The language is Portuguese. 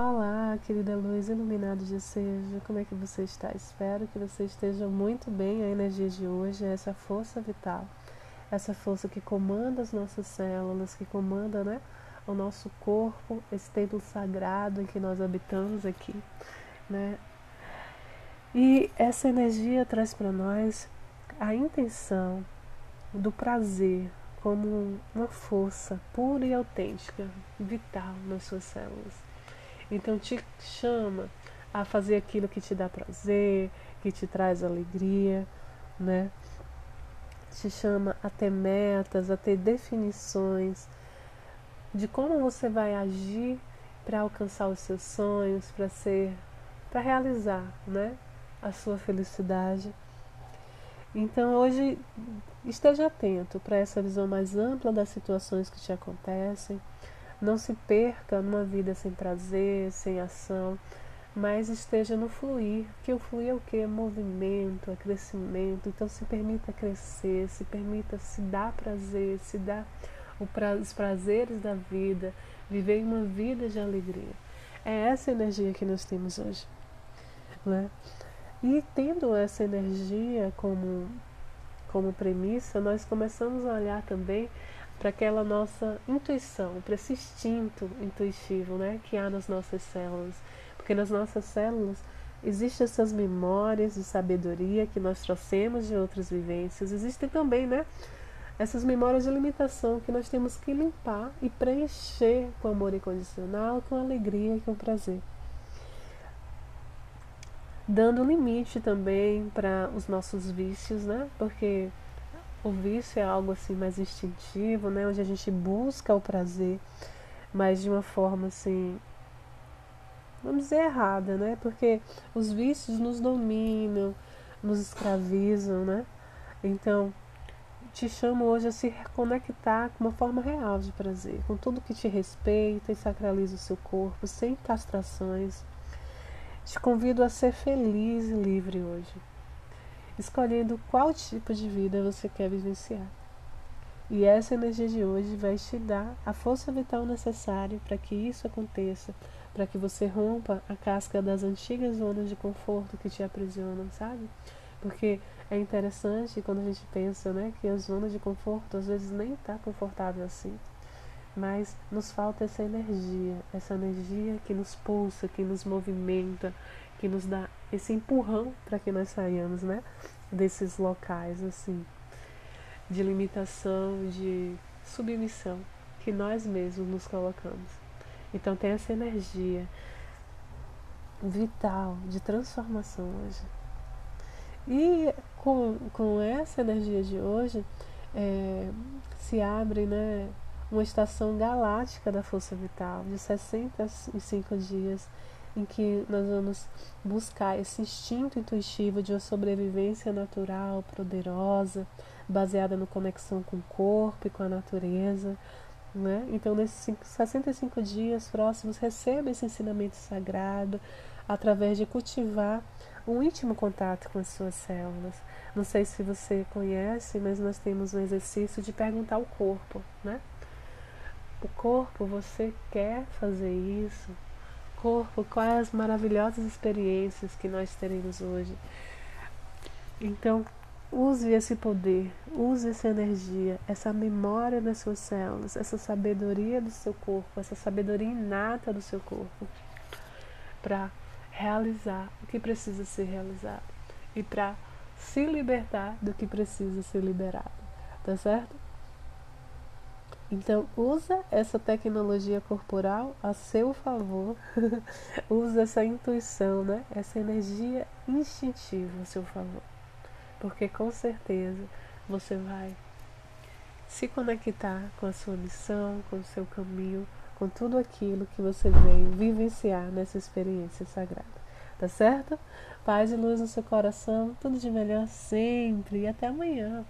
Olá, querida luz, iluminado de seja, como é que você está? Espero que você esteja muito bem. A energia de hoje é essa força vital, essa força que comanda as nossas células, que comanda né, o nosso corpo, esse templo sagrado em que nós habitamos aqui. Né? E essa energia traz para nós a intenção do prazer como uma força pura e autêntica, vital nas suas células então te chama a fazer aquilo que te dá prazer, que te traz alegria, né? Te chama a ter metas, a ter definições de como você vai agir para alcançar os seus sonhos, para ser, para realizar, né, a sua felicidade. Então hoje esteja atento para essa visão mais ampla das situações que te acontecem não se perca numa vida sem prazer, sem ação, mas esteja no fluir, que o fluir é o que? É movimento, é crescimento. Então se permita crescer, se permita se dar prazer, se dar os prazeres da vida, viver uma vida de alegria. É essa energia que nós temos hoje. Né? E tendo essa energia como, como premissa, nós começamos a olhar também para aquela nossa intuição, para esse instinto intuitivo né, que há nas nossas células. Porque nas nossas células existem essas memórias de sabedoria que nós trouxemos de outras vivências. Existem também né, essas memórias de limitação que nós temos que limpar e preencher com amor incondicional, com alegria e com prazer. Dando limite também para os nossos vícios, né? Porque o vício é algo assim mais instintivo, né? Onde a gente busca o prazer, mas de uma forma assim, vamos dizer errada, né? Porque os vícios nos dominam, nos escravizam, né? Então, te chamo hoje a se reconectar com uma forma real de prazer, com tudo que te respeita e sacraliza o seu corpo, sem castrações. Te convido a ser feliz e livre hoje escolhendo qual tipo de vida você quer vivenciar. E essa energia de hoje vai te dar a força vital necessária para que isso aconteça, para que você rompa a casca das antigas zonas de conforto que te aprisionam, sabe? Porque é interessante quando a gente pensa, né, que a zona de conforto às vezes nem está confortável assim. Mas nos falta essa energia, essa energia que nos pulsa, que nos movimenta, que nos dá esse empurrão para que nós saiamos, né, desses locais assim de limitação, de submissão que nós mesmos nos colocamos. Então tem essa energia vital de transformação hoje. E com, com essa energia de hoje é, se abre né, uma estação galáctica da força vital de 65 dias em que nós vamos buscar esse instinto intuitivo de uma sobrevivência natural, poderosa, baseada na conexão com o corpo e com a natureza. Né? Então, nesses 65 dias próximos, receba esse ensinamento sagrado através de cultivar um íntimo contato com as suas células. Não sei se você conhece, mas nós temos um exercício de perguntar ao corpo, né? O corpo, você quer fazer isso? Corpo, quais as maravilhosas experiências que nós teremos hoje. Então, use esse poder, use essa energia, essa memória das suas células, essa sabedoria do seu corpo, essa sabedoria inata do seu corpo, para realizar o que precisa ser realizado e para se libertar do que precisa ser liberado. Tá certo? Então, usa essa tecnologia corporal a seu favor, usa essa intuição, né? essa energia instintiva a seu favor, porque com certeza você vai se conectar com a sua missão, com o seu caminho, com tudo aquilo que você veio vivenciar nessa experiência sagrada. Tá certo? Paz e luz no seu coração, tudo de melhor sempre e até amanhã.